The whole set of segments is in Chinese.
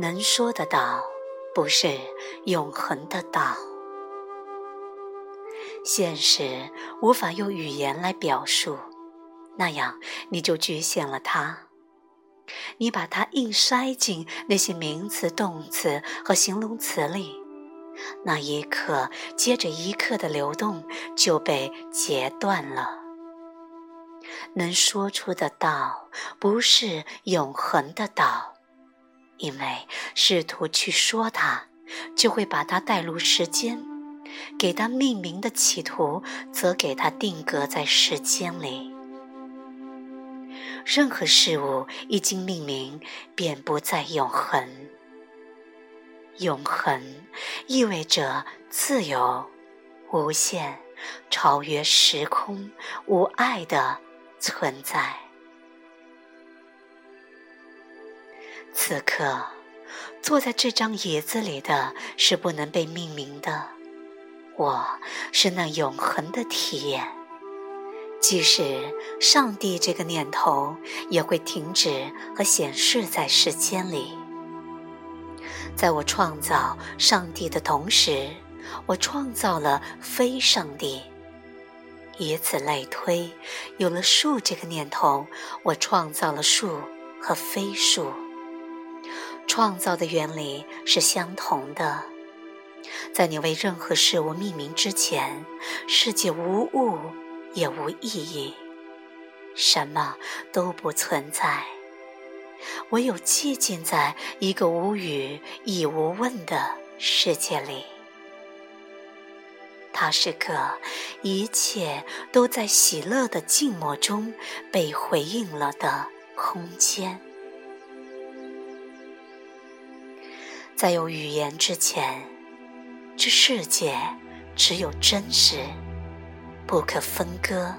能说的道，不是永恒的道。现实无法用语言来表述，那样你就局限了它。你把它硬塞进那些名词、动词和形容词里，那一刻接着一刻的流动就被截断了。能说出的道，不是永恒的道，因为试图去说它，就会把它带入时间；给它命名的企图，则给它定格在时间里。任何事物一经命名，便不再永恒。永恒意味着自由、无限、超越时空、无爱的存在。此刻，坐在这张椅子里的是不能被命名的，我是那永恒的体验。即使上帝这个念头也会停止和显示在时间里。在我创造上帝的同时，我创造了非上帝。以此类推，有了树这个念头，我创造了树和非树。创造的原理是相同的。在你为任何事物命名之前，世界无物。也无意义，什么都不存在，唯有寂静在一个无语亦无问的世界里。它是个一切都在喜乐的静默中被回应了的空间。在有语言之前，这世界只有真实。不可分割、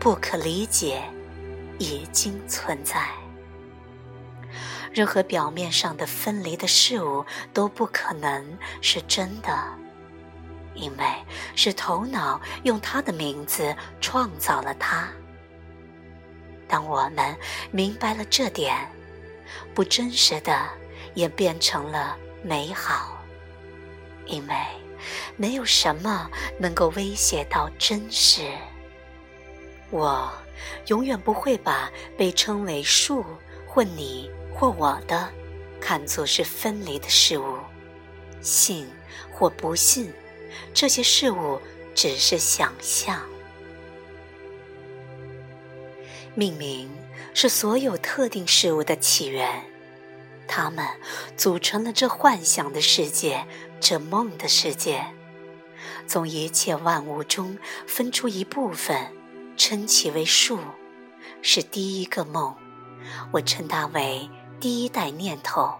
不可理解，已经存在。任何表面上的分离的事物都不可能是真的，因为是头脑用它的名字创造了它。当我们明白了这点，不真实的也变成了美好，因为。没有什么能够威胁到真实。我永远不会把被称为树或你或我的看作是分离的事物。信或不信，这些事物只是想象。命名是所有特定事物的起源，它们组成了这幻想的世界。这梦的世界，从一切万物中分出一部分，称其为数，是第一个梦。我称它为第一代念头。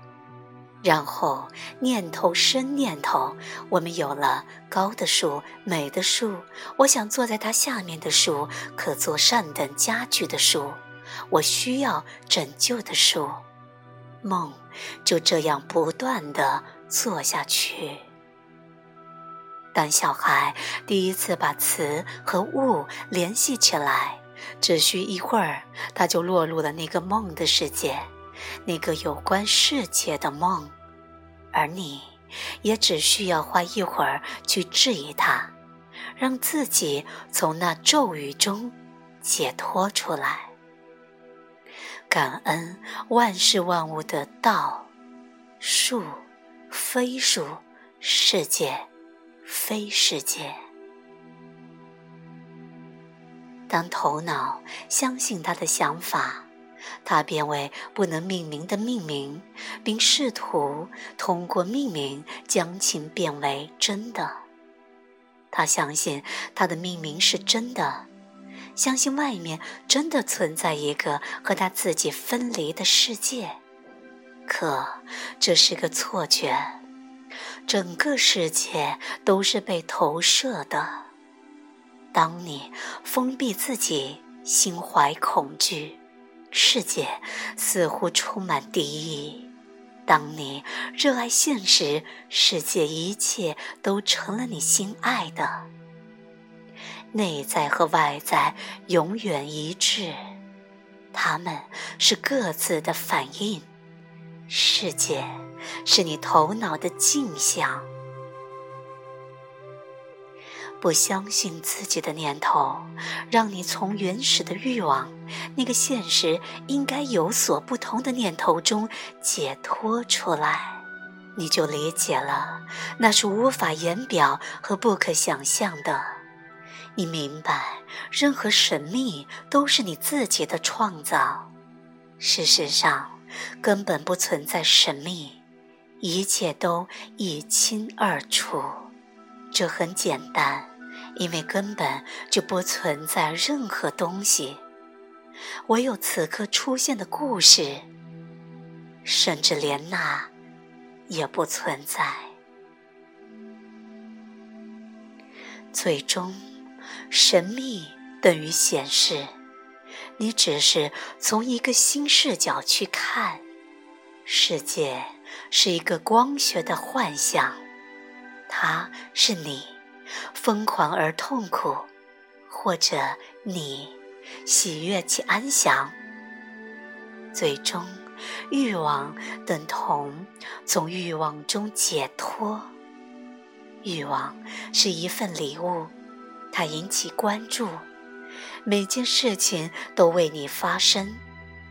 然后念头生念头，我们有了高的树、美的树，我想坐在它下面的树，可做善等家具的树，我需要拯救的树。梦就这样不断的。做下去。当小孩第一次把词和物联系起来，只需一会儿，他就落入了那个梦的世界，那个有关世界的梦。而你，也只需要花一会儿去质疑他，让自己从那咒语中解脱出来。感恩万事万物的道，树。非属世界，非世界。当头脑相信他的想法，他便为不能命名的命名，并试图通过命名将其变为真的。他相信他的命名是真的，相信外面真的存在一个和他自己分离的世界。可这是个错觉，整个世界都是被投射的。当你封闭自己，心怀恐惧，世界似乎充满敌意；当你热爱现实，世界一切都成了你心爱的。内在和外在永远一致，他们是各自的反应。世界是你头脑的镜像。不相信自己的念头，让你从原始的欲望那个现实应该有所不同的念头中解脱出来，你就理解了，那是无法言表和不可想象的。你明白，任何神秘都是你自己的创造。事实上，根本不存在神秘，一切都一清二楚。这很简单。因为根本就不存在任何东西，唯有此刻出现的故事，甚至连那也不存在。最终，神秘等于显示，你只是从一个新视角去看世界，是一个光学的幻象，它是你。疯狂而痛苦，或者你喜悦且安详。最终，欲望等同从欲望中解脱。欲望是一份礼物，它引起关注，每件事情都为你发生，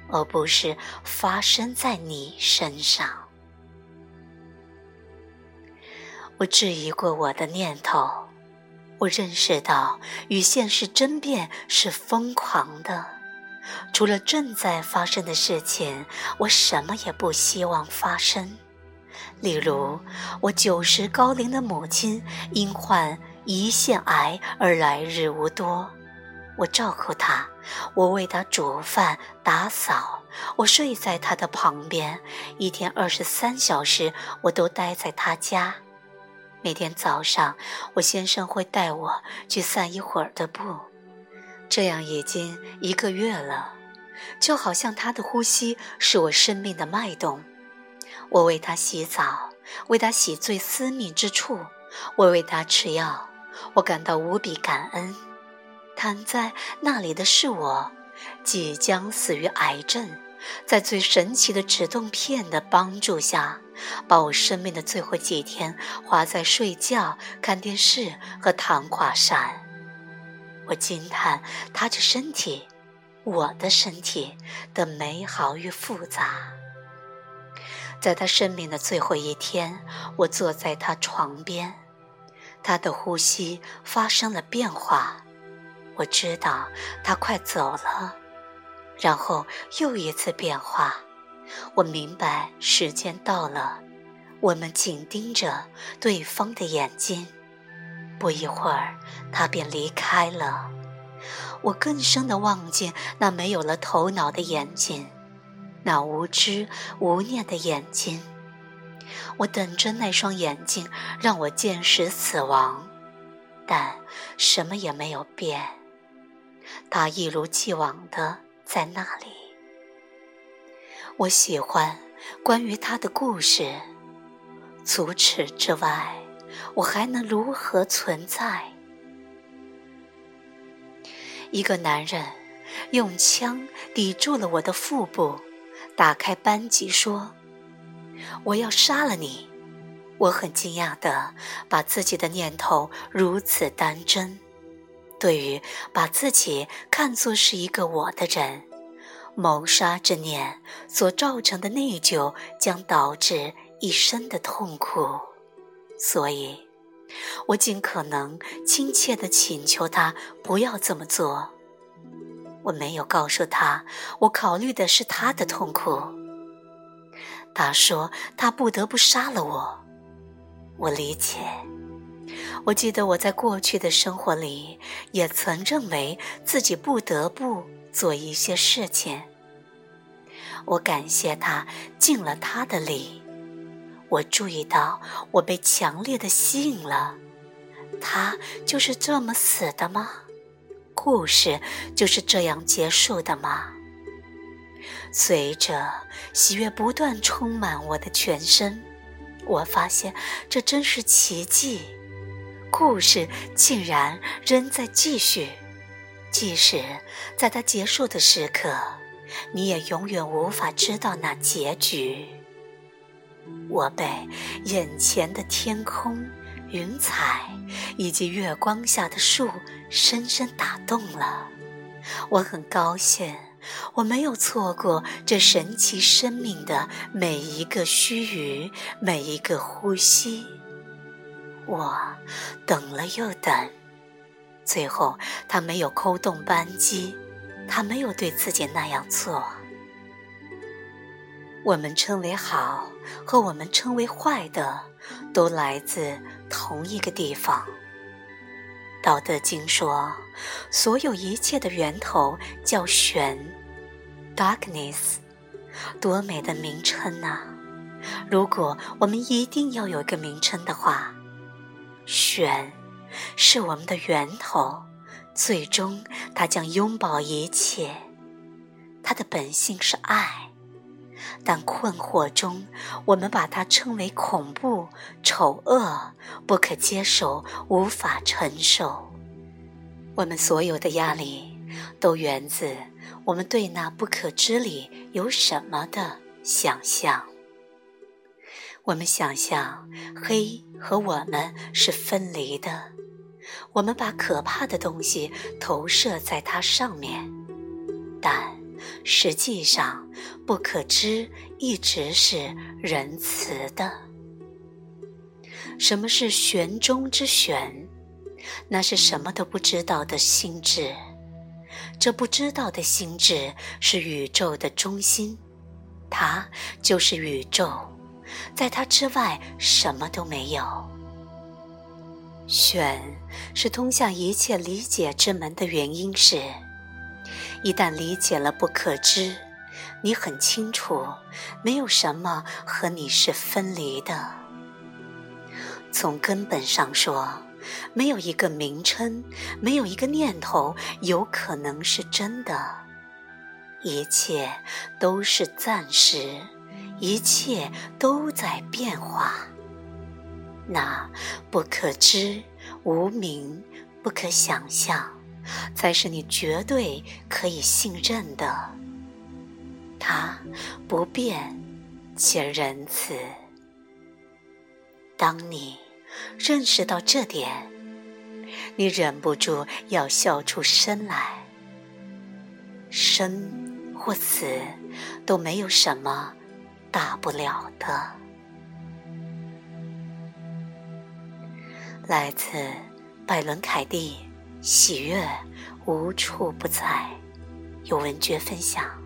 而不是发生在你身上。我质疑过我的念头。我认识到与现实争辩是疯狂的。除了正在发生的事情，我什么也不希望发生。例如，我九十高龄的母亲因患胰腺癌而来日无多，我照顾他，我为他煮饭、打扫，我睡在他的旁边，一天二十三小时，我都待在他家。每天早上，我先生会带我去散一会儿的步，这样已经一个月了，就好像他的呼吸是我生命的脉动。我为他洗澡，为他洗最私密之处，我为他吃药，我感到无比感恩。躺在那里的是我，即将死于癌症。在最神奇的止痛片的帮助下，把我生命的最后几天花在睡觉、看电视和躺垮上。我惊叹他这身体，我的身体的美好与复杂。在他生命的最后一天，我坐在他床边，他的呼吸发生了变化。我知道他快走了。然后又一次变化，我明白时间到了，我们紧盯着对方的眼睛，不一会儿他便离开了。我更深的望见那没有了头脑的眼睛，那无知无念的眼睛。我等着那双眼睛让我见识死亡，但什么也没有变，他一如既往的。在那里，我喜欢关于他的故事。除此之外，我还能如何存在？一个男人用枪抵住了我的腹部，打开扳机说：“我要杀了你。”我很惊讶的把自己的念头如此当真。对于把自己看作是一个我的人，谋杀之念所造成的内疚将导致一生的痛苦，所以，我尽可能亲切的请求他不要这么做。我没有告诉他，我考虑的是他的痛苦。他说他不得不杀了我，我理解。我记得我在过去的生活里也曾认为自己不得不做一些事情。我感谢他尽了他的力。我注意到我被强烈的吸引了。他就是这么死的吗？故事就是这样结束的吗？随着喜悦不断充满我的全身，我发现这真是奇迹。故事竟然仍在继续，即使在它结束的时刻，你也永远无法知道那结局。我被眼前的天空、云彩以及月光下的树深深打动了。我很高兴，我没有错过这神奇生命的每一个须臾，每一个呼吸。我等了又等，最后他没有扣动扳机，他没有对自己那样做。我们称为好和我们称为坏的，都来自同一个地方。道德经说，所有一切的源头叫玄，darkness，多美的名称呐！如果我们一定要有一个名称的话，玄是我们的源头，最终它将拥抱一切，它的本性是爱。但困惑中，我们把它称为恐怖、丑恶、不可接受、无法承受。我们所有的压力，都源自我们对那不可知里有什么的想象。我们想象黑和我们是分离的，我们把可怕的东西投射在它上面，但。实际上，不可知一直是仁慈的。什么是玄中之玄？那是什么都不知道的心智。这不知道的心智是宇宙的中心，它就是宇宙，在它之外什么都没有。玄是通向一切理解之门的原因是。一旦理解了不可知，你很清楚，没有什么和你是分离的。从根本上说，没有一个名称，没有一个念头有可能是真的。一切都是暂时，一切都在变化。那不可知、无名、不可想象。才是你绝对可以信任的。他不变且仁慈。当你认识到这点，你忍不住要笑出声来。生或死都没有什么大不了的。来自拜伦·凯蒂。喜悦无处不在，有文觉分享。